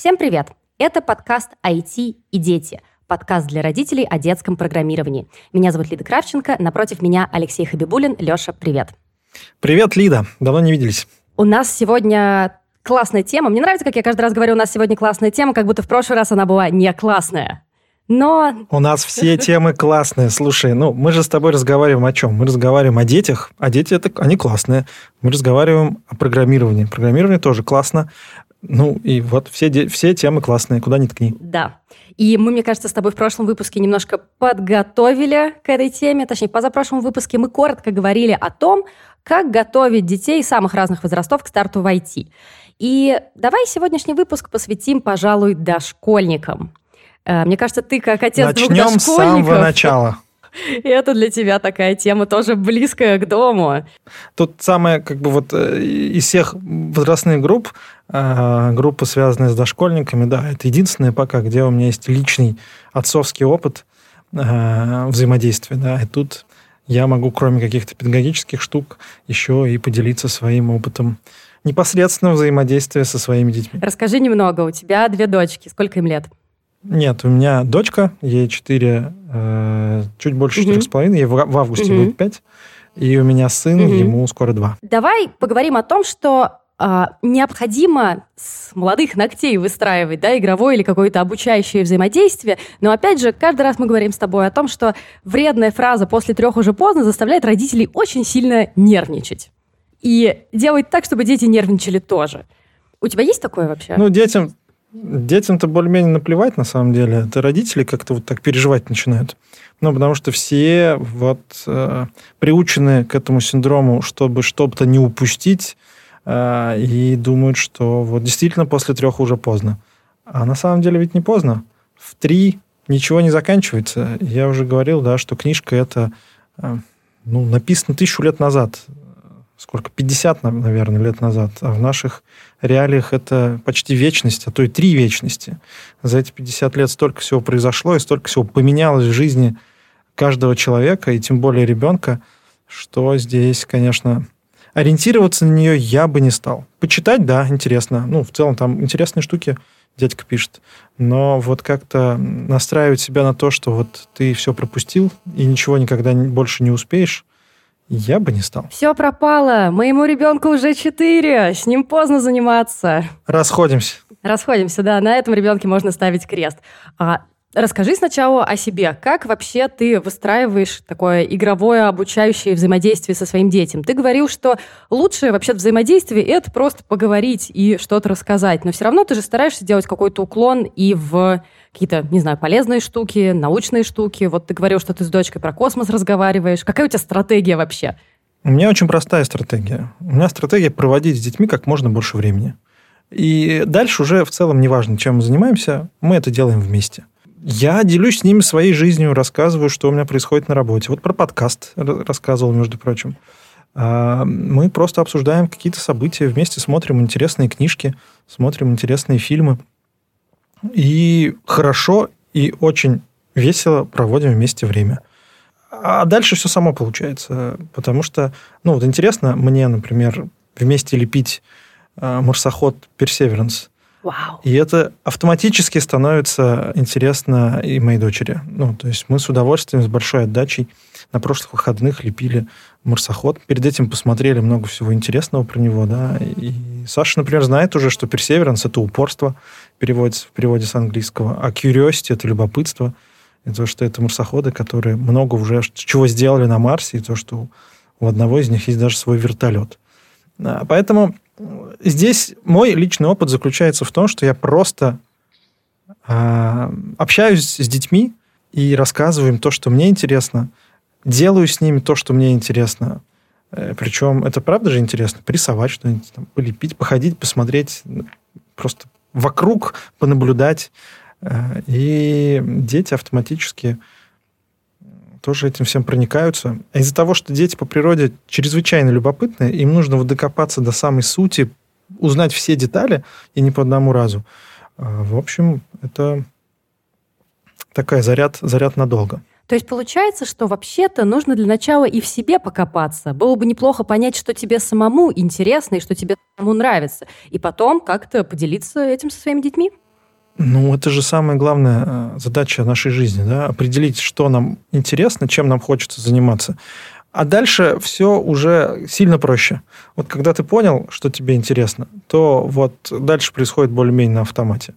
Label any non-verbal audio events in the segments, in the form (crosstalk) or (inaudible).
Всем привет! Это подкаст «IT и дети», подкаст для родителей о детском программировании. Меня зовут Лида Кравченко, напротив меня Алексей Хабибулин. Леша, привет! Привет, Лида! Давно не виделись. У нас сегодня классная тема. Мне нравится, как я каждый раз говорю, у нас сегодня классная тема, как будто в прошлый раз она была не классная. Но... У нас все темы классные. Слушай, ну, мы же с тобой разговариваем о чем? Мы разговариваем о детях, а дети, это, они классные. Мы разговариваем о программировании. Программирование тоже классно. Ну, и вот все, все темы классные, куда ни ткни. Да. И мы, мне кажется, с тобой в прошлом выпуске немножко подготовили к этой теме. Точнее, позапрошлом выпуске мы коротко говорили о том, как готовить детей самых разных возрастов к старту в IT. И давай сегодняшний выпуск посвятим, пожалуй, дошкольникам. Э, мне кажется, ты как отец Начнем двух дошкольников... с самого начала. (laughs) И это для тебя такая тема тоже близкая к дому. Тут самое, как бы вот э, из всех возрастных групп, э, группа, связанная с дошкольниками, да, это единственная пока, где у меня есть личный отцовский опыт взаимодействия, да, и тут я могу, кроме каких-то педагогических штук, еще и поделиться своим опытом непосредственного взаимодействия со своими детьми. Расскажи немного. У тебя две дочки. Сколько им лет? Нет, у меня дочка, ей 4, э, чуть больше четырех с половиной, ей в, в августе угу. будет 5. И у меня сын, угу. ему скоро 2. Давай поговорим о том, что э, необходимо с молодых ногтей выстраивать да, игровое или какое-то обучающее взаимодействие. Но опять же, каждый раз мы говорим с тобой о том, что вредная фраза «после трех уже поздно» заставляет родителей очень сильно нервничать. И делать так, чтобы дети нервничали тоже. У тебя есть такое вообще? Ну, детям Детям-то более-менее наплевать, на самом деле. Это родители как-то вот так переживать начинают. Ну, потому что все вот э, приучены к этому синдрому, чтобы что-то не упустить, э, и думают, что вот действительно после трех уже поздно. А на самом деле ведь не поздно. В три ничего не заканчивается. Я уже говорил, да, что книжка это э, ну, написана тысячу лет назад сколько, 50, наверное, лет назад. А в наших реалиях это почти вечность, а то и три вечности. За эти 50 лет столько всего произошло, и столько всего поменялось в жизни каждого человека, и тем более ребенка, что здесь, конечно, ориентироваться на нее я бы не стал. Почитать, да, интересно. Ну, в целом там интересные штуки дядька пишет. Но вот как-то настраивать себя на то, что вот ты все пропустил и ничего никогда больше не успеешь, я бы не стал. Все пропало. Моему ребенку уже четыре. С ним поздно заниматься. Расходимся. Расходимся, да. На этом ребенке можно ставить крест. А Расскажи сначала о себе. Как вообще ты выстраиваешь такое игровое обучающее взаимодействие со своим детям? Ты говорил, что лучшее вообще взаимодействие – это просто поговорить и что-то рассказать. Но все равно ты же стараешься делать какой-то уклон и в какие-то, не знаю, полезные штуки, научные штуки. Вот ты говорил, что ты с дочкой про космос разговариваешь. Какая у тебя стратегия вообще? У меня очень простая стратегия. У меня стратегия проводить с детьми как можно больше времени. И дальше уже в целом неважно, чем мы занимаемся, мы это делаем вместе. Я делюсь с ними своей жизнью, рассказываю, что у меня происходит на работе. Вот про подкаст рассказывал, между прочим. А, мы просто обсуждаем какие-то события, вместе смотрим интересные книжки, смотрим интересные фильмы. И хорошо и очень весело проводим вместе время. А дальше все само получается. Потому что, ну вот интересно мне, например, вместе лепить а, марсоход Персеверанс – Вау. И это автоматически становится интересно и моей дочери. Ну, то есть мы с удовольствием, с большой отдачей на прошлых выходных лепили марсоход. Перед этим посмотрели много всего интересного про него, да. И Саша, например, знает уже, что perseverance — это упорство, переводится в переводе с английского, а curiosity — это любопытство. И то, что это марсоходы, которые много уже чего сделали на Марсе, и то, что у одного из них есть даже свой вертолет. Поэтому здесь мой личный опыт заключается в том, что я просто э, общаюсь с детьми и рассказываю им то, что мне интересно, делаю с ними то, что мне интересно. Э, причем это правда же интересно, порисовать что-нибудь, там, полепить, походить, посмотреть, просто вокруг понаблюдать. Э, и дети автоматически тоже этим всем проникаются. А из-за того, что дети по природе чрезвычайно любопытные, им нужно вот докопаться до самой сути, узнать все детали, и не по одному разу. А, в общем, это такая заряд, заряд надолго. То есть получается, что вообще-то нужно для начала и в себе покопаться. Было бы неплохо понять, что тебе самому интересно и что тебе самому нравится. И потом как-то поделиться этим со своими детьми. Ну, это же самая главная э, задача нашей жизни, да, определить, что нам интересно, чем нам хочется заниматься. А дальше все уже сильно проще. Вот когда ты понял, что тебе интересно, то вот дальше происходит более-менее на автомате.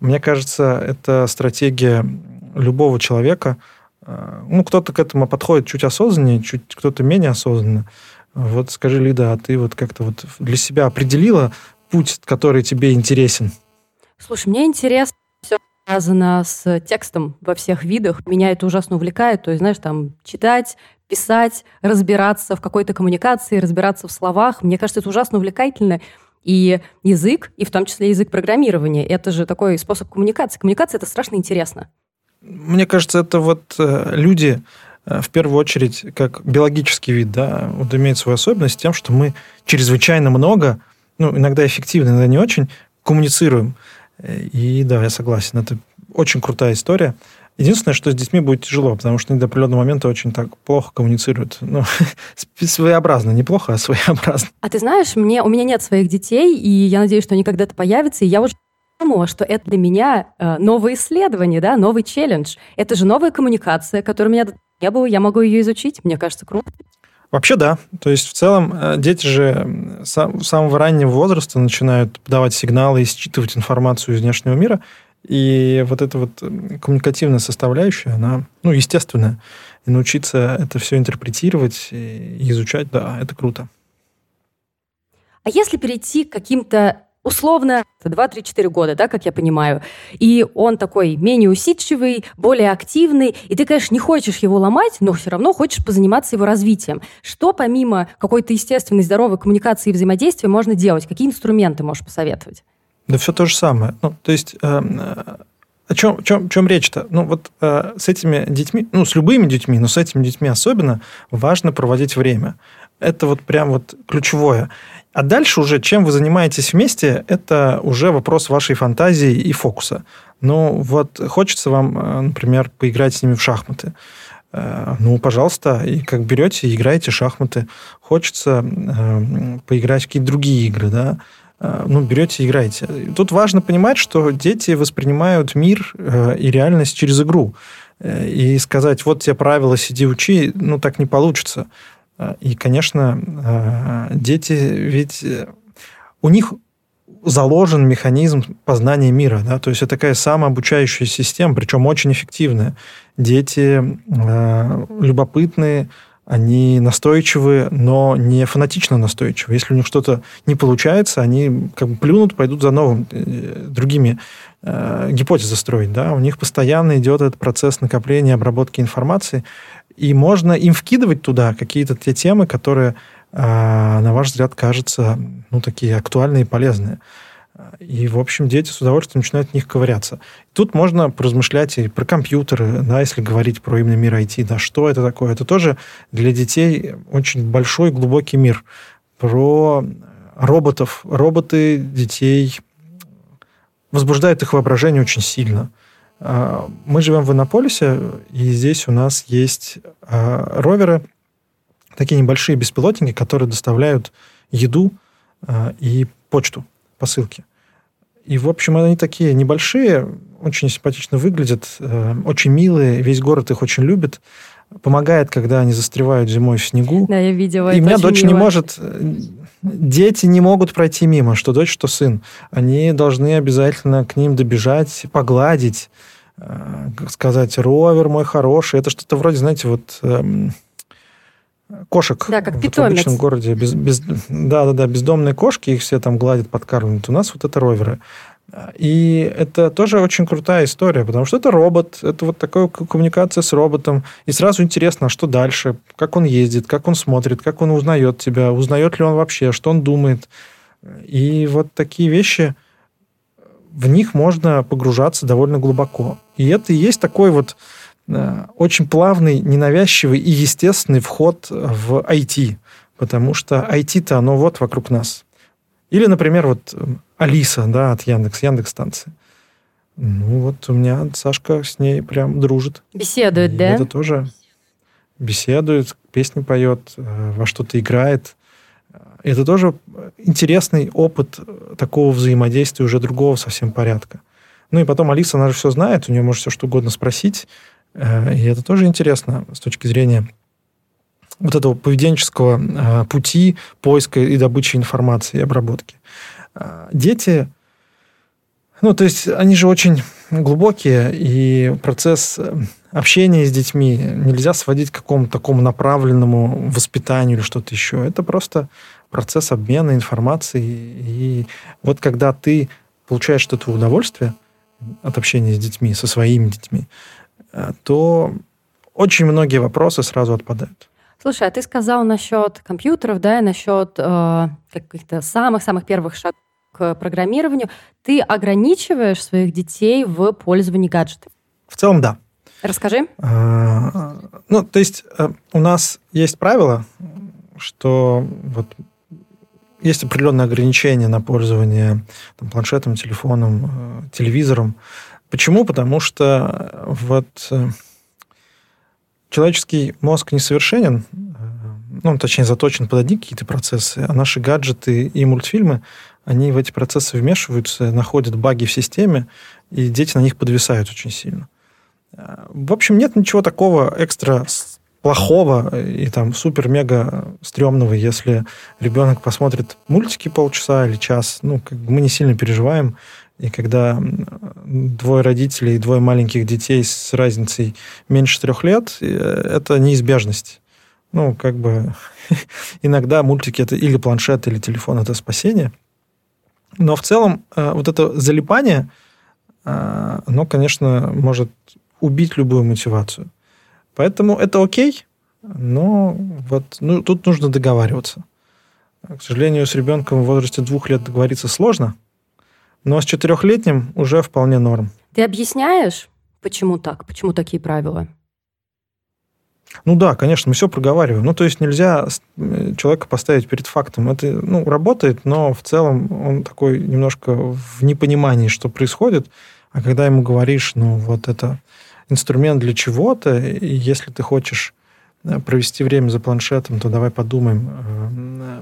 Мне кажется, это стратегия любого человека. Э, ну, кто-то к этому подходит чуть осознаннее, чуть кто-то менее осознанно. Вот скажи, Лида, а ты вот как-то вот для себя определила путь, который тебе интересен? Слушай, мне интересно все связано с текстом во всех видах. Меня это ужасно увлекает. То есть, знаешь, там читать, писать, разбираться в какой-то коммуникации, разбираться в словах. Мне кажется, это ужасно увлекательно. И язык, и в том числе язык программирования, это же такой способ коммуникации. Коммуникация – это страшно интересно. Мне кажется, это вот э, люди, э, в первую очередь, как биологический вид, да, вот имеет свою особенность тем, что мы чрезвычайно много, ну, иногда эффективно, иногда не очень, коммуницируем. И да, я согласен, это очень крутая история. Единственное, что с детьми будет тяжело, потому что они до определенного момента очень так плохо коммуницируют. Ну, (laughs) своеобразно, неплохо, а своеобразно. А ты знаешь, мне, у меня нет своих детей, и я надеюсь, что они когда-то появятся, и я уже думала, что это для меня э, новое исследование, да, новый челлендж. Это же новая коммуникация, которой у меня не было, я могу ее изучить, мне кажется, круто. Вообще да. То есть в целом э, дети же с самого раннего возраста начинают подавать сигналы и считывать информацию из внешнего мира. И вот эта вот коммуникативная составляющая, она, ну, естественная. И научиться это все интерпретировать и изучать, да, это круто. А если перейти к каким-то условно 2-3-4 года, да, как я понимаю. И он такой менее усидчивый, более активный, и ты, конечно, не хочешь его ломать, но все равно хочешь позаниматься его развитием. Что помимо какой-то естественной здоровой коммуникации и взаимодействия можно делать? Какие инструменты можешь посоветовать? Да все то же самое. Ну, то есть э, о чем, чем, чем речь-то? Ну, вот э, с этими детьми, ну, с любыми детьми, но с этими детьми особенно важно проводить время. Это вот прям вот ключевое. А дальше уже, чем вы занимаетесь вместе, это уже вопрос вашей фантазии и фокуса. Ну, вот хочется вам, э, например, поиграть с ними в шахматы. Э, ну, пожалуйста, и как берете играете шахматы. Хочется э, поиграть в какие-то другие игры, да, ну, берете играете. Тут важно понимать, что дети воспринимают мир и реальность через игру. И сказать, вот тебе правила, сиди, учи, ну, так не получится. И, конечно, э, дети ведь э, у них заложен механизм познания мира, да, то есть это такая самообучающая система, причем очень эффективная. Дети э, любопытные, они настойчивые, но не фанатично настойчивые. Если у них что-то не получается, они как бы плюнут, пойдут за новым, э, другими э, гипотезы строить. Да? У них постоянно идет этот процесс накопления, обработки информации. И можно им вкидывать туда какие-то те темы, которые, а, на ваш взгляд, кажутся ну, такие актуальные и полезные. И, в общем, дети с удовольствием начинают в них ковыряться. Тут можно поразмышлять и про компьютеры, да, если говорить про именно мир IT, да, что это такое. Это тоже для детей очень большой, глубокий мир. Про роботов. Роботы детей возбуждают их воображение очень сильно. А, мы живем в Иннополисе, и здесь у нас есть а, роверы, такие небольшие беспилотники, которые доставляют еду а, и почту, посылки. И, в общем, они такие небольшие, очень симпатично выглядят, очень милые, весь город их очень любит. Помогает, когда они застревают зимой в снегу. Да, я видела. И у меня дочь мило. не может... Дети не могут пройти мимо, что дочь, что сын. Они должны обязательно к ним добежать, погладить, Э, сказать, ровер мой хороший. Это что-то вроде, знаете, вот эм, кошек да, как в обычном городе. Без, без, да, да, да, бездомные кошки, их все там гладят, подкармливают. У нас вот это роверы. И это тоже очень крутая история, потому что это робот, это вот такая коммуникация с роботом. И сразу интересно, а что дальше, как он ездит, как он смотрит, как он узнает тебя, узнает ли он вообще, что он думает. И вот такие вещи, в них можно погружаться довольно глубоко. И это и есть такой вот э, очень плавный, ненавязчивый и естественный вход в IT, потому что IT-то оно вот вокруг нас. Или, например, вот э, Алиса, да, от Яндекс, Яндекс станции. Ну вот у меня Сашка с ней прям дружит. Беседует, и да? Это тоже беседует, песни поет, э, во что-то играет. Это тоже интересный опыт такого взаимодействия уже другого совсем порядка. Ну и потом Алиса, она же все знает, у нее может все что угодно спросить. Э, и это тоже интересно с точки зрения вот этого поведенческого э, пути поиска и добычи информации и обработки. Э, дети, ну, то есть они же очень глубокие, и процесс общения с детьми нельзя сводить к какому-то такому направленному воспитанию или что-то еще. Это просто процесс обмена информацией. И вот когда ты получаешь что-то удовольствие от общения с детьми, со своими детьми, то очень многие вопросы сразу отпадают. Слушай, а ты сказал насчет компьютеров, да, и насчет э, каких-то самых-самых первых шагов к программированию. Ты ограничиваешь своих детей в пользовании гаджетами? В целом, да. Расскажи. А, ну, то есть э, у нас есть правило, что вот есть определенные ограничения на пользование там, планшетом, телефоном, э, телевизором. Почему? Потому что вот э, человеческий мозг несовершенен, ну, точнее, заточен под одни какие-то процессы, а наши гаджеты и мультфильмы, они в эти процессы вмешиваются, находят баги в системе, и дети на них подвисают очень сильно. В общем, нет ничего такого экстра плохого и там супер-мега стрёмного, если ребенок посмотрит мультики полчаса или час. Ну, как бы мы не сильно переживаем. И когда двое родителей и двое маленьких детей с разницей меньше трех лет, э, это неизбежность. Ну, как бы (laughs) иногда мультики это или планшет, или телефон это спасение. Но в целом э, вот это залипание, э, оно, конечно, может убить любую мотивацию. Поэтому это окей, но вот ну, тут нужно договариваться. К сожалению, с ребенком в возрасте двух лет договориться сложно, но с четырехлетним уже вполне норм. Ты объясняешь, почему так, почему такие правила? Ну да, конечно, мы все проговариваем. Ну, то есть нельзя э, человека поставить перед фактом. Это ну, работает, но в целом он такой немножко в непонимании, что происходит. А когда ему говоришь, ну, вот это инструмент для чего-то, и если ты хочешь э, провести время за планшетом, то давай подумаем. Э,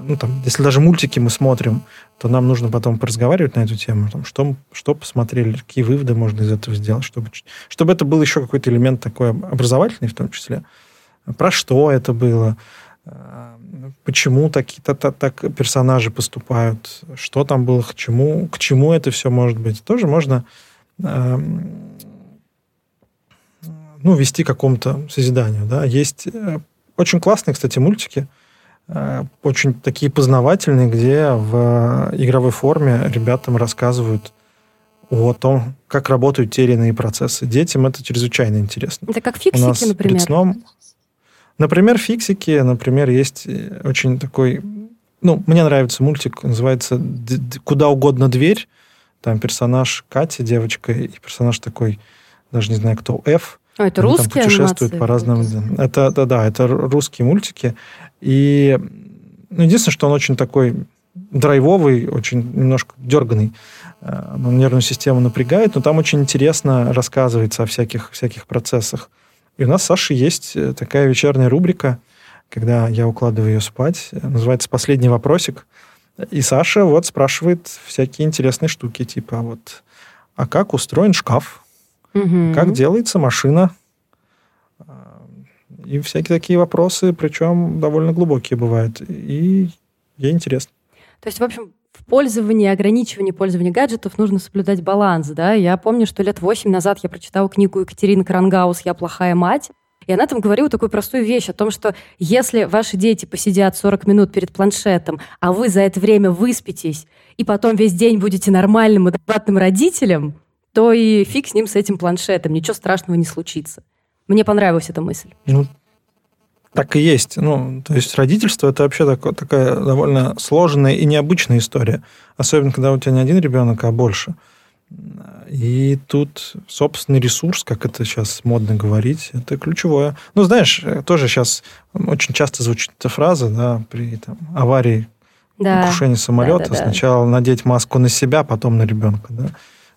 ну, там, если даже мультики мы смотрим, то нам нужно потом поразговаривать на эту тему, там, что, что посмотрели, какие выводы можно из этого сделать, чтобы, чтобы это был еще какой-то элемент такой образовательный в том числе. Про что это было, э, почему такие-то так, так персонажи поступают, что там было, к чему, к чему это все может быть. Тоже можно ну, вести к какому-то созиданию. Да. Есть э, очень классные, кстати, мультики, э, очень такие познавательные, где в игровой форме ребятам рассказывают о том, как работают те или иные процессы. Детям это чрезвычайно интересно. Это как фиксики, У нас например? Перед сном, например, фиксики, например, есть э, очень такой... Ну, мне нравится мультик, называется «Куда угодно дверь». Там персонаж Катя, девочка, и персонаж такой, даже не знаю кто, F. А, это Они русские там путешествуют по разным... Это, да, да, это русские мультики. И ну, единственное, что он очень такой драйвовый, очень немножко дерганный. Э, он нервную систему напрягает, но там очень интересно рассказывается о всяких, всяких процессах. И у нас с Сашей есть э, такая вечерняя рубрика, когда я укладываю ее спать, называется «Последний вопросик». И Саша вот спрашивает всякие интересные штуки, типа вот, а как устроен шкаф? Угу. Как делается машина? И всякие такие вопросы, причем довольно глубокие бывают. И ей интересно. То есть, в общем, в пользовании, ограничивании пользования гаджетов нужно соблюдать баланс, да? Я помню, что лет восемь назад я прочитала книгу Екатерины Крангаус «Я плохая мать», и она там говорила такую простую вещь о том, что если ваши дети посидят 40 минут перед планшетом, а вы за это время выспитесь, и потом весь день будете нормальным, адекватным родителем, то и фиг с ним, с этим планшетом, ничего страшного не случится. Мне понравилась эта мысль. Ну, так и есть. Ну, то есть родительство это вообще так, такая довольно сложная и необычная история. Особенно, когда у тебя не один ребенок, а больше. И тут собственный ресурс, как это сейчас модно говорить, это ключевое. Ну, знаешь, тоже сейчас очень часто звучит эта фраза, да, при там, аварии, да. крушении самолета, да, да, сначала да. надеть маску на себя, потом на ребенка, да.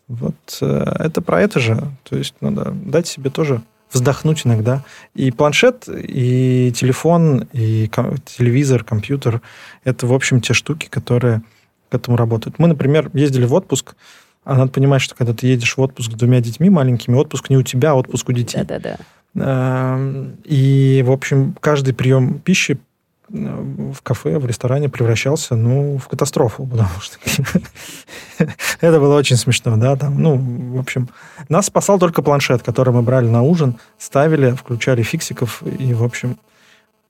Вот э, это про это же. То есть надо дать себе тоже вздохнуть иногда. И планшет, и телефон, и телевизор, компьютер – это, в общем, те штуки, которые к этому работают. Мы, например, ездили в отпуск А надо понимать, что когда ты едешь в отпуск с двумя детьми маленькими, отпуск не у тебя, а отпуск у детей. Да-да-да. Эм, и, в общем, каждый прием пищи в кафе, в ресторане превращался, ну, в катастрофу, (laughs) потому что это было очень смешно, да, там, ну, в общем, нас спасал только планшет, который мы брали на ужин, ставили, включали фиксиков, и, в общем,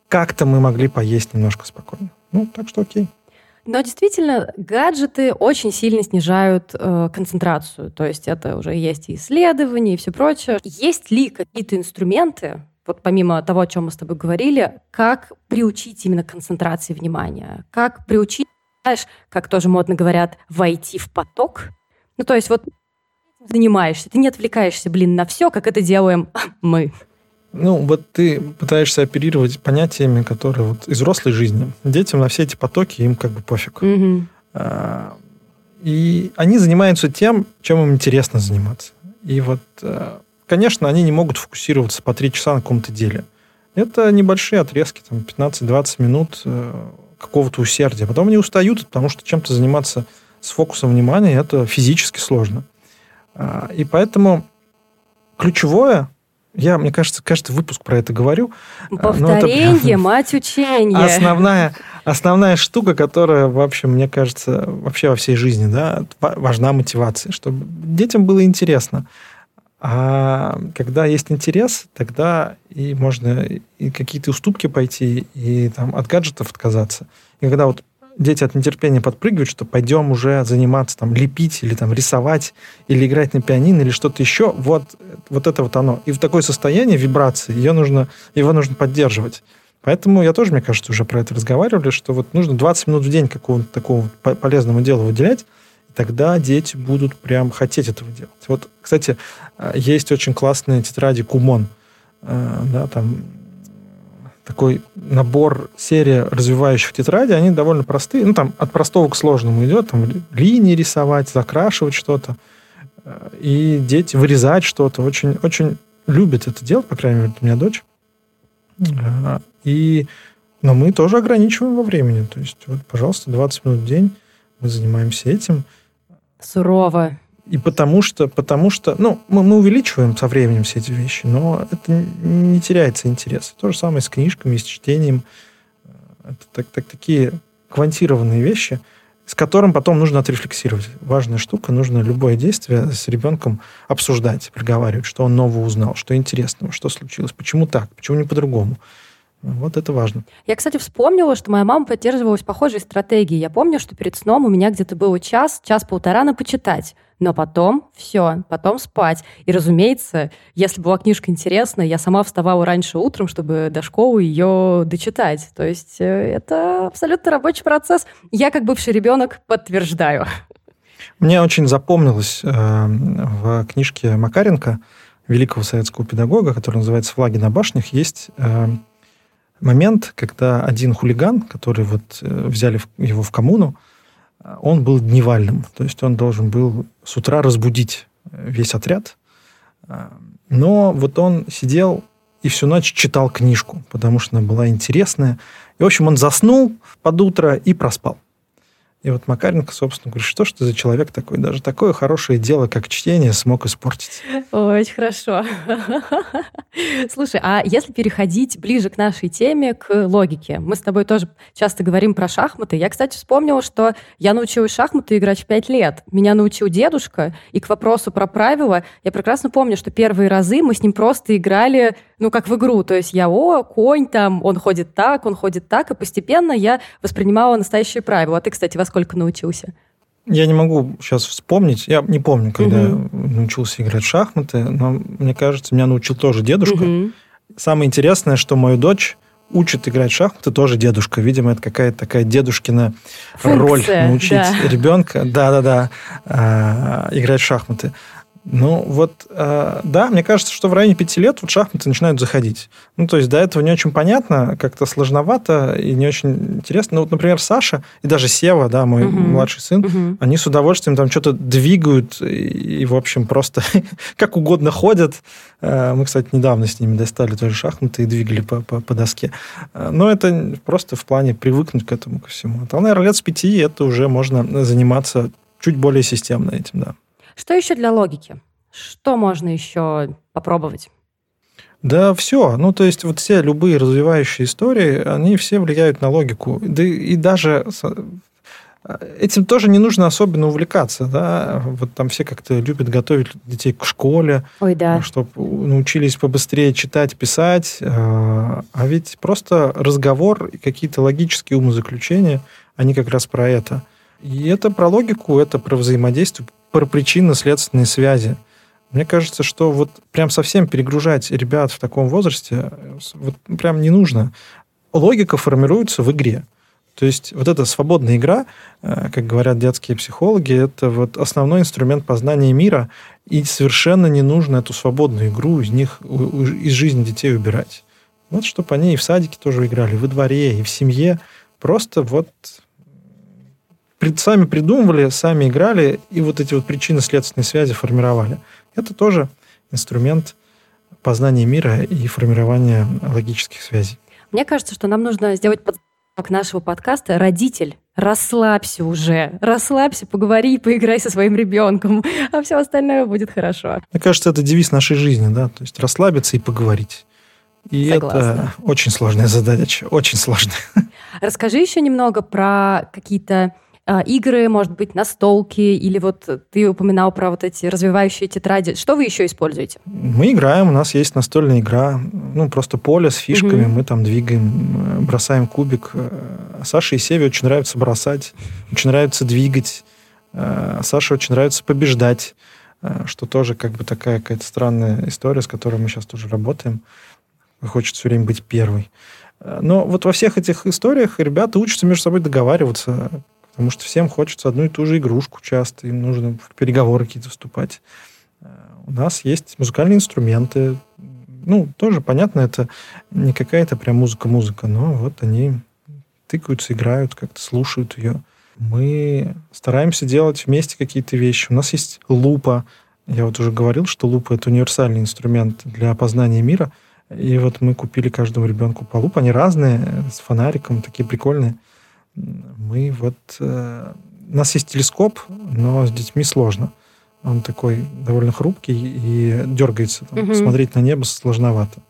как-то мы могли поесть немножко спокойно. Ну, так что окей. Но действительно, гаджеты очень сильно снижают э, концентрацию. То есть это уже есть и исследования, и все прочее. Есть ли какие-то инструменты, вот помимо того, о чем мы с тобой говорили, как приучить именно концентрации внимания? Как приучить, знаешь, как тоже модно говорят, войти в поток? Ну, то есть вот занимаешься, ты не отвлекаешься, блин, на все, как это делаем (laughs) мы. Ну, вот ты пытаешься оперировать понятиями, которые вот из взрослой жизни. Детям на все эти потоки им как бы пофиг. Угу. И они занимаются тем, чем им интересно заниматься. И вот, а, конечно, они не могут фокусироваться по три часа на каком-то деле. Это небольшие отрезки, там 15-20 минут э, какого-то усердия. Потом они устают, потому что чем-то заниматься с фокусом внимания это физически сложно. А, и поэтому ключевое я, мне кажется, каждый выпуск про это говорю. Повторение, это, (laughs) мать учения. Основная, основная штука, которая, в общем, мне кажется, вообще во всей жизни, да, важна мотивация, чтобы детям было интересно. А когда есть интерес, тогда и можно и какие-то уступки пойти, и там от гаджетов отказаться. И когда вот дети от нетерпения подпрыгивают, что пойдем уже заниматься, там, лепить или там рисовать, или играть на пианино, или что-то еще, вот, вот это вот оно. И в такое состояние вибрации ее нужно, его нужно поддерживать. Поэтому я тоже, мне кажется, уже про это разговаривали, что вот нужно 20 минут в день какого-то такого полезного дела выделять, тогда дети будут прям хотеть этого делать. Вот, кстати, э, есть очень классные тетради Кумон, э, да, там такой набор, серия развивающих тетради, они довольно простые. Ну, там от простого к сложному идет, там линии рисовать, закрашивать что-то. И дети вырезать что-то. Очень, очень любят это делать, по крайней мере, у меня дочь. И, но мы тоже ограничиваем во времени. То есть, вот, пожалуйста, 20 минут в день мы занимаемся этим. Сурово. И потому что, потому что, ну, мы, мы увеличиваем со временем все эти вещи, но это не теряется интерес. То же самое с книжками, с чтением. Это так, так, такие квантированные вещи, с которым потом нужно отрефлексировать. Важная штука, нужно любое действие с ребенком обсуждать, проговаривать, что он нового узнал, что интересного, что случилось, почему так, почему не по-другому. Вот это важно. Я, кстати, вспомнила, что моя мама поддерживалась похожей стратегией. Я помню, что перед сном у меня где-то было час, час-полтора на почитать. Но потом все, потом спать. И, разумеется, если была книжка интересная, я сама вставала раньше утром, чтобы до школы ее дочитать. То есть э, это абсолютно рабочий процесс. Я, как бывший ребенок, подтверждаю. Мне очень запомнилось э, в книжке Макаренко, великого советского педагога, который называется «Флаги на башнях», есть э, момент, когда один хулиган, который вот э, взяли его в коммуну, он был дневальным, то есть он должен был с утра разбудить э, весь отряд. Но вот он сидел и всю ночь читал книжку, потому что она была интересная. И, в общем, он заснул под утро и проспал. И вот Макаренко, собственно, говорит, что ж ты за человек такой? Даже такое хорошее дело, как чтение, смог испортить. Очень хорошо. Слушай, а если переходить ближе к нашей теме, к логике? Мы с тобой тоже часто говорим про шахматы. Я, кстати, вспомнила, что я научилась шахматы играть в пять лет. Меня научил дедушка, и к вопросу про правила, я прекрасно помню, что первые разы мы с ним просто играли ну, как в игру. То есть я, о, конь там, он ходит так, он ходит так, и постепенно я воспринимала настоящие правила. А ты, кстати, во сколько научился? Я не могу сейчас вспомнить. Я не помню, когда угу. научился играть в шахматы, но мне кажется, меня научил тоже дедушка. Угу. Самое интересное, что мою дочь учит играть в шахматы тоже дедушка. Видимо, это какая-то такая дедушкина Функция, роль научить да. ребенка, да-да-да, а, играть в шахматы. Ну, вот, э, да, мне кажется, что в районе пяти лет вот шахматы начинают заходить. Ну, то есть до этого не очень понятно, как-то сложновато и не очень интересно. Ну, вот, например, Саша и даже Сева, да, мой угу. младший сын, угу. они с удовольствием там что-то двигают и, и, в общем, просто (laughs) как угодно ходят. Э, мы, кстати, недавно с ними достали тоже шахматы и двигали по, по, по доске. Э, но это просто в плане привыкнуть к этому ко всему. А, наверное, лет с пяти это уже можно заниматься чуть более системно этим, да. Что еще для логики? Что можно еще попробовать? Да, все. Ну, то есть вот все любые развивающие истории, они все влияют на логику. Да и даже этим тоже не нужно особенно увлекаться, да. Вот там все как-то любят готовить детей к школе, Ой, да. чтобы научились побыстрее читать, писать. А, а ведь просто разговор и какие-то логические умозаключения, они как раз про это. И это про логику, это про взаимодействие, про причинно-следственные связи. Мне кажется, что вот прям совсем перегружать ребят в таком возрасте вот прям не нужно. Логика формируется в игре. То есть вот эта свободная игра, э, как говорят детские психологи, это вот основной инструмент познания мира, и совершенно не нужно эту свободную игру из них, из жизни детей убирать. Вот чтобы они и в садике тоже играли, и во дворе, и в семье. Просто вот сами придумывали, сами играли, и вот эти вот причинно-следственные связи формировали. Это тоже инструмент познания мира и формирования логических связей. Мне кажется, что нам нужно сделать подсказку нашего подкаста «Родитель, расслабься уже, расслабься, поговори, поиграй со своим ребенком, а все остальное будет хорошо». Мне кажется, это девиз нашей жизни, да, то есть расслабиться и поговорить. И Согласна. это очень сложная задача, очень сложная. Расскажи еще немного про какие-то игры, может быть, настолки, или вот ты упоминал про вот эти развивающие тетради. Что вы еще используете? Мы играем, у нас есть настольная игра, ну, просто поле с фишками, угу. мы там двигаем, э, бросаем кубик. Э, Саше и Севе очень нравится бросать, очень нравится двигать. Э, Саше очень нравится побеждать, что тоже как бы такая какая-то странная история, с которой мы сейчас тоже работаем. Хочется все время быть первой. Но вот во всех этих историях ребята учатся между собой договариваться, Потому что всем хочется одну и ту же игрушку часто, им нужно в переговоры какие-то вступать. Э, у нас есть музыкальные инструменты. Ну, тоже понятно, это не какая-то прям музыка-музыка, но вот они тыкаются, играют, как-то слушают ее. Мы стараемся делать вместе какие-то вещи. У нас есть лупа. Я вот уже говорил, что лупа — это универсальный инструмент для опознания мира. И вот мы купили каждому ребенку по лупу. Они разные, с фонариком, такие прикольные мы вот... Э, у нас есть телескоп, но с детьми сложно. Он такой довольно хрупкий и дергается. Там, угу. Смотреть на небо сложновато.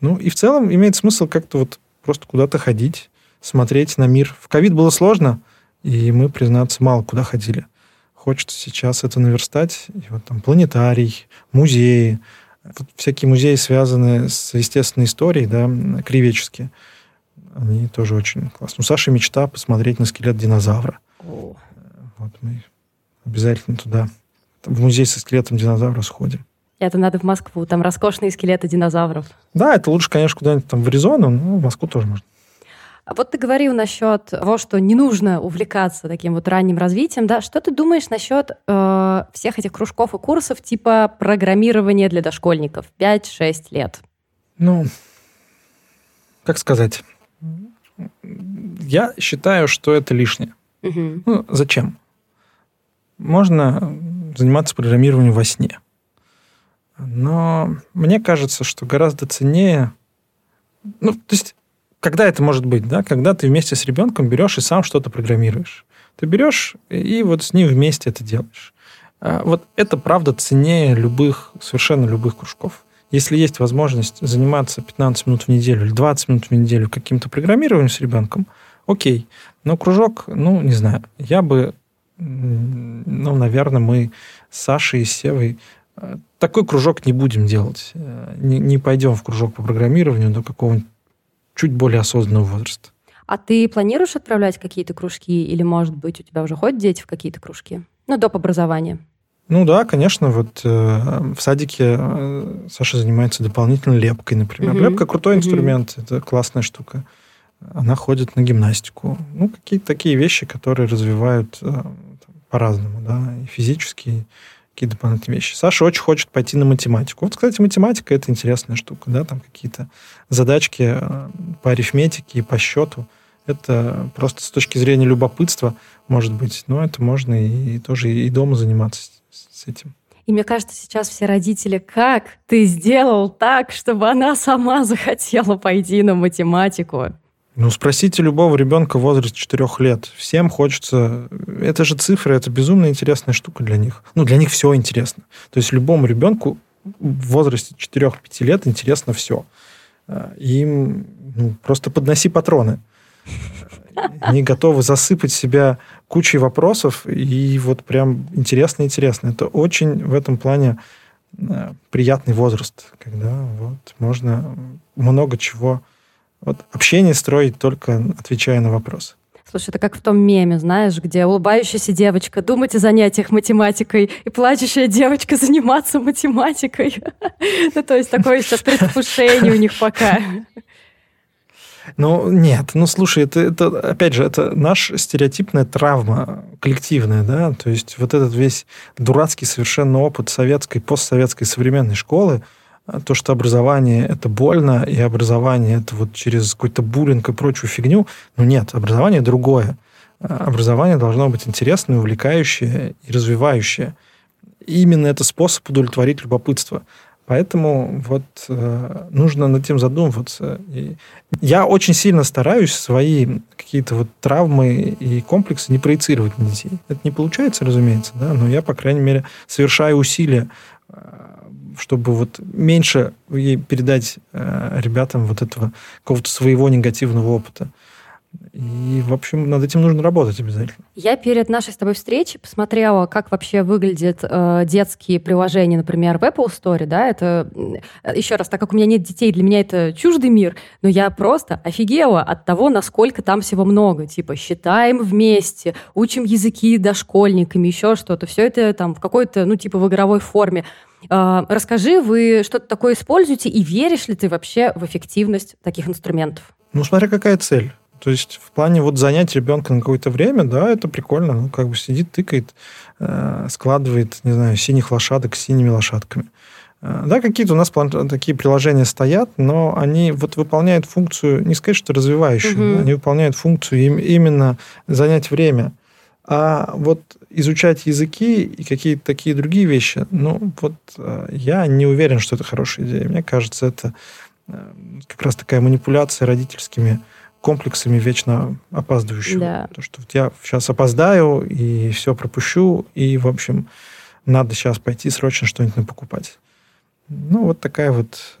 Ну и в целом имеет смысл как-то вот просто куда-то ходить, смотреть на мир. В ковид было сложно, и мы, признаться, мало куда ходили. Хочется сейчас это наверстать. И вот там планетарий, музеи, вот всякие музеи, связанные с естественной историей, да, кривеческие они тоже очень классно. У Саши мечта посмотреть на скелет динозавра. О. Вот мы обязательно туда, в музей со скелетом динозавра сходим. Это надо в Москву, там роскошные скелеты динозавров. Да, это лучше, конечно, куда-нибудь там в Аризону, но в Москву тоже можно. А вот ты говорил насчет того, что не нужно увлекаться таким вот ранним развитием, да? Что ты думаешь насчет э, всех этих кружков и курсов типа программирования для дошкольников 5-6 лет? Ну, как сказать, я считаю, что это лишнее. Угу. Ну, зачем? Можно заниматься программированием во сне. Но мне кажется, что гораздо ценнее... Ну, то есть, когда это может быть, да? Когда ты вместе с ребенком берешь и сам что-то программируешь. Ты берешь и вот с ним вместе это делаешь. А вот это, правда, ценнее любых, совершенно любых кружков. Если есть возможность заниматься 15 минут в неделю или 20 минут в неделю каким-то программированием с ребенком, окей. Но кружок, ну, не знаю, я бы, ну, наверное, мы с Сашей и Севой э, такой кружок не будем делать. Э, не, не пойдем в кружок по программированию до какого-нибудь чуть более осознанного возраста. А ты планируешь отправлять какие-то кружки или, может быть, у тебя уже ходят дети в какие-то кружки? Ну, доп. образования. Ну да, конечно. Вот э, в садике э, Саша занимается дополнительной лепкой, например. Угу. Лепка крутой угу. инструмент, это классная штука. Она ходит на гимнастику. Ну, какие-то такие вещи, которые развивают э, по-разному, да, и физические, какие дополнительные вещи. Саша очень хочет пойти на математику. Вот, кстати, математика это интересная штука, да, там какие-то задачки э, по арифметике и по счету. Это просто с точки зрения любопытства, может быть, но это можно и, и тоже и дома заниматься с этим. И мне кажется, сейчас все родители, как ты сделал так, чтобы она сама захотела пойти на математику? Ну, спросите любого ребенка в возрасте 4 лет. Всем хочется... Это же цифры, это безумно интересная штука для них. Ну, для них все интересно. То есть любому ребенку в возрасте 4-5 лет интересно все. Э, им ну, просто подноси патроны. (laughs) Они готовы засыпать себя кучей вопросов, и вот прям интересно-интересно. Это очень в этом плане э, приятный возраст, когда вот можно много чего вот общение строить только отвечая на вопросы. Слушай, это как в том меме, знаешь, где улыбающаяся девочка думать о занятиях математикой и плачущая девочка (laughs) заниматься математикой. (laughs) Ну, то есть такое сейчас предвкушение у них пока. Ну, нет, ну, слушай, это, это, опять же, это наша стереотипная травма коллективная, да, то есть вот этот весь дурацкий совершенно опыт советской, постсоветской современной школы, то, что образование – это больно, и образование – это вот через какой-то буллинг и прочую фигню. Ну нет, образование другое. Образование должно быть интересное, увлекающее и развивающее. И именно это способ удовлетворить любопытство. Поэтому вот э, нужно над этим задумываться. И я очень сильно стараюсь свои какие-то вот травмы и комплексы не проецировать на детей. Это не получается, разумеется, да, но я, по крайней мере, совершаю усилия чтобы вот меньше ей передать э, ребятам вот этого какого-то своего негативного опыта. И, в общем, над этим нужно работать обязательно. Я перед нашей с тобой встречей посмотрела, как вообще выглядят э, детские приложения, например, в Apple Store, да, это, еще раз, так как у меня нет детей, для меня это чуждый мир, но я просто офигела от того, насколько там всего много, типа, считаем вместе, учим языки дошкольниками, еще что-то, все это там в какой-то, ну, типа, в игровой форме. А, расскажи, вы что-то такое используете, и веришь ли ты вообще в эффективность таких инструментов? Ну, смотря какая цель. То есть в плане вот занять ребенка на какое-то время, да, это прикольно. Ну, как бы сидит, тыкает, э, складывает, не знаю, синих лошадок с синими лошадками. Э, да, какие-то у нас такие приложения стоят, но они вот выполняют функцию, не сказать, что развивающую, угу. они выполняют функцию им, именно занять время. А вот изучать языки и какие-то такие другие вещи, ну, вот э, я не уверен, что это хорошая идея. Мне кажется, это как раз такая манипуляция родительскими комплексами вечно опаздывающего. Да. То, что я сейчас опоздаю и все пропущу, и, в общем, надо сейчас пойти срочно что-нибудь покупать. Ну, вот такая вот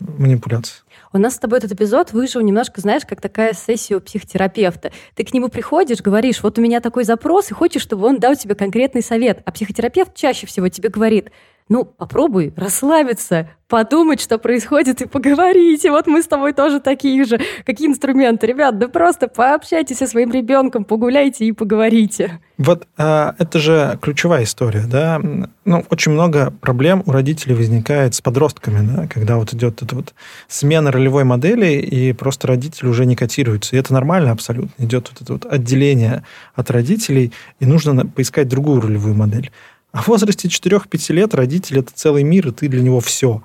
манипуляция. У нас с тобой этот эпизод вышел немножко, знаешь, как такая сессия у психотерапевта. Ты к нему приходишь, говоришь, вот у меня такой запрос, и хочешь, чтобы он дал тебе конкретный совет. А психотерапевт чаще всего тебе говорит, ну, попробуй расслабиться, подумать, что происходит, и поговорить. Вот мы с тобой тоже такие же. Какие инструменты? Ребят, да просто пообщайтесь со своим ребенком, погуляйте и поговорите. Вот а, это же ключевая история, да. Ну, очень много проблем у родителей возникает с подростками, да, когда вот идет эта вот смена ролевой модели, и просто родители уже не котируются. И это нормально абсолютно. Идет вот это вот отделение от родителей, и нужно поискать другую ролевую модель. А в возрасте 4-5 лет родитель – это целый мир, и ты для него все.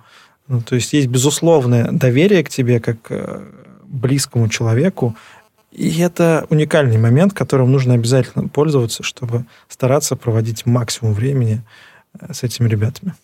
Ну, то есть есть безусловное доверие к тебе, как э, близкому человеку, и это уникальный момент, которым нужно обязательно пользоваться, чтобы стараться проводить максимум времени э, с этими ребятами.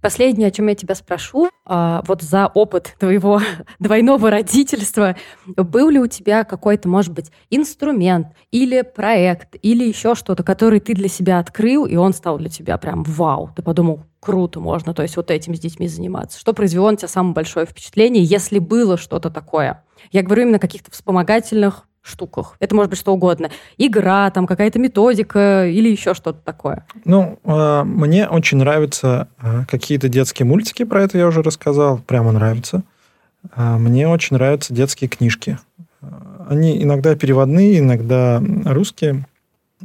Последнее, о чем я тебя спрошу, а, вот за опыт твоего (laughs) двойного родительства, был ли у тебя какой-то, может быть, инструмент или проект или еще что-то, который ты для себя открыл, и он стал для тебя прям вау, ты подумал, круто, можно, то есть вот этим с детьми заниматься. Что произвело на тебя самое большое впечатление, если было что-то такое? Я говорю именно о каких-то вспомогательных штуках. Это может быть что угодно. Игра, там какая-то методика или еще что-то такое. Ну, э, мне очень нравятся э, какие-то детские мультики, про это я уже рассказал, прямо нравится. Э, мне очень нравятся детские книжки. Они иногда переводные, иногда русские.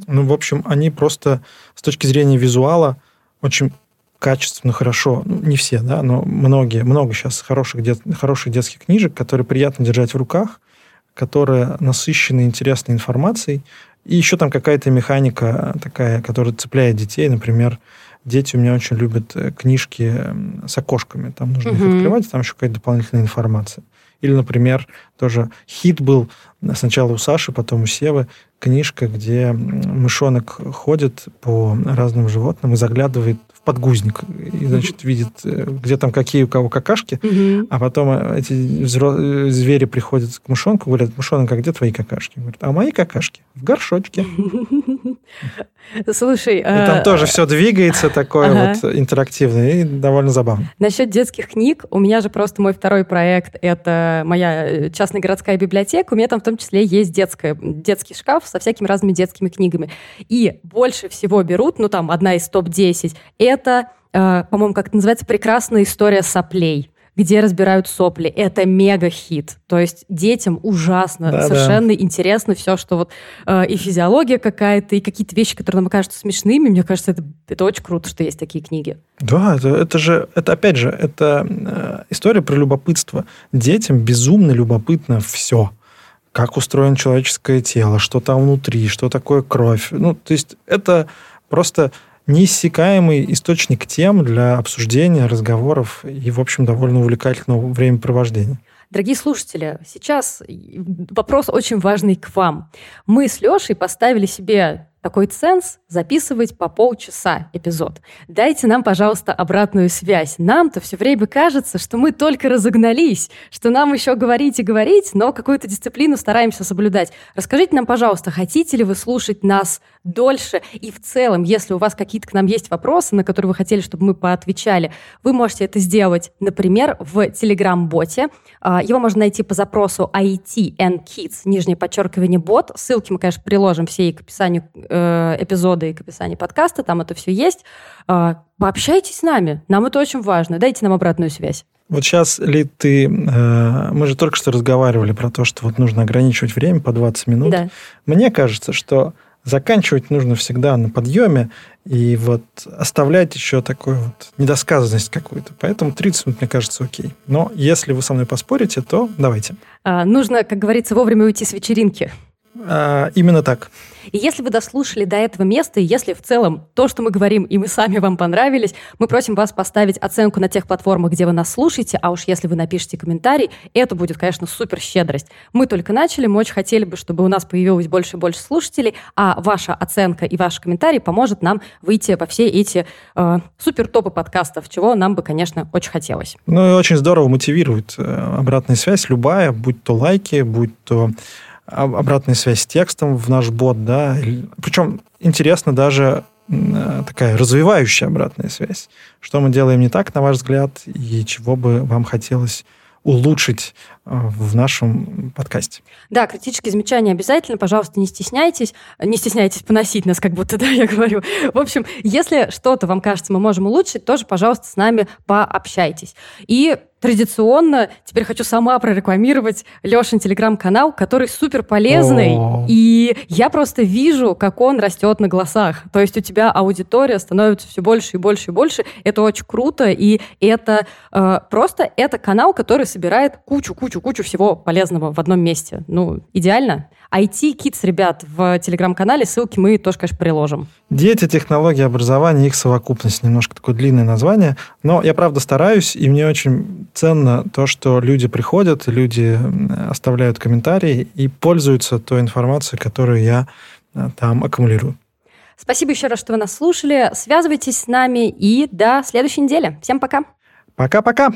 Ну, в общем, они просто с точки зрения визуала очень качественно, хорошо. Ну, не все, да, но многие, много сейчас хороших, дет, хороших детских книжек, которые приятно держать в руках, которая насыщена интересной информацией. И еще там какая-то механика такая, которая цепляет детей. Например, дети у меня очень любят э, книжки с окошками. Там нужно угу. их открывать, там еще какая-то дополнительная информация. Или, например, тоже хит был сначала у Саши, потом у Севы, книжка, где мышонок ходит по разным животным и заглядывает в подгузник. И, значит, видит, э, где там какие у кого какашки. А потом э, эти взро- звери приходят к мышонку, говорят, мышонок, а где твои какашки? Говорит, а мои какашки в горшочке. (laughs) Слушай... И там тоже все двигается такое вот интерактивное и довольно забавно. Насчет детских книг, у меня же просто мой второй проект, это моя частная городская библиотека, у меня там в том числе есть детская, детский шкаф со всякими разными детскими книгами. И больше всего берут, ну там одна из топ-10, это, э, по-моему, как это называется, «Прекрасная история соплей» где разбирают сопли. Это мега-хит. То есть детям ужасно, да, совершенно да. интересно все, что вот э, и физиология какая-то, и какие-то вещи, которые нам кажутся смешными. Мне кажется, это, это очень круто, что есть такие книги. Да, это, это же, это опять же, это э, история про любопытство. Детям безумно любопытно все как устроено человеческое тело, что там внутри, что такое кровь. Ну, то есть это просто неиссякаемый источник тем для обсуждения, разговоров и, в общем, довольно увлекательного времяпровождения. Дорогие слушатели, сейчас вопрос очень важный к вам. Мы с Лешей поставили себе такой ценз записывать по полчаса эпизод. Дайте нам, пожалуйста, обратную связь. Нам-то все время кажется, что мы только разогнались, что нам еще говорить и говорить, но какую-то дисциплину стараемся соблюдать. Расскажите нам, пожалуйста, хотите ли вы слушать нас дольше? И в целом, если у вас какие-то к нам есть вопросы, на которые вы хотели, чтобы мы поотвечали, вы можете это сделать, например, в Telegram-боте. А, его можно найти по запросу IT and Kids, нижнее подчеркивание бот. Ссылки мы, конечно, приложим все и к описанию э, эпизода и к описанию подкаста, там это все есть. Э, пообщайтесь с нами, нам это очень важно, дайте нам обратную связь. Вот сейчас ли ты... Э, мы же только что разговаривали про то, что вот нужно ограничивать время по 20 минут. Да. Мне кажется, что заканчивать нужно всегда на подъеме и вот оставлять еще такую вот недосказанность какую-то. Поэтому 30 минут, мне кажется, окей. Но если вы со мной поспорите, то давайте. А, нужно, как говорится, вовремя уйти с вечеринки. А, именно так. И если вы дослушали до этого места, и если в целом то, что мы говорим, и мы сами вам понравились, мы просим вас поставить оценку на тех платформах, где вы нас слушаете, а уж если вы напишите комментарий, это будет, конечно, супер щедрость. Мы только начали, мы очень хотели бы, чтобы у нас появилось больше и больше слушателей, а ваша оценка и ваш комментарий поможет нам выйти во все эти э, супер топы подкастов, чего нам бы, конечно, очень хотелось. Ну и очень здорово мотивирует э, обратная связь, любая, будь то лайки, будь то обратная связь с текстом в наш бот, да. Причем интересно даже э, такая развивающая обратная связь. Что мы делаем не так, на ваш взгляд, и чего бы вам хотелось улучшить в нашем подкасте. Да, критические замечания обязательно, пожалуйста, не стесняйтесь. Не стесняйтесь поносить нас, как будто, (laughs) да, я говорю. В общем, если что-то вам кажется, мы можем улучшить, тоже, пожалуйста, с нами пообщайтесь. И традиционно теперь хочу сама прорекламировать Лешин телеграм-канал, который супер полезный. И я просто вижу, как он растет на глазах. То есть у тебя аудитория становится все больше и больше и больше. Это очень круто. И это э, просто это канал, который собирает кучу-кучу-кучу всего полезного в одном месте. Ну, идеально. IT Kids, ребят, в телеграм-канале. Ссылки мы тоже, конечно, приложим. Дети, технологии, образование, их совокупность. Немножко такое длинное название. Но я, правда, стараюсь, и мне очень ценно то, что люди приходят, люди оставляют комментарии и пользуются той информацией, которую я э, там аккумулирую. Спасибо еще раз, что вы нас слушали. Связывайтесь с нами и до следующей недели. Всем пока. Пока-пока.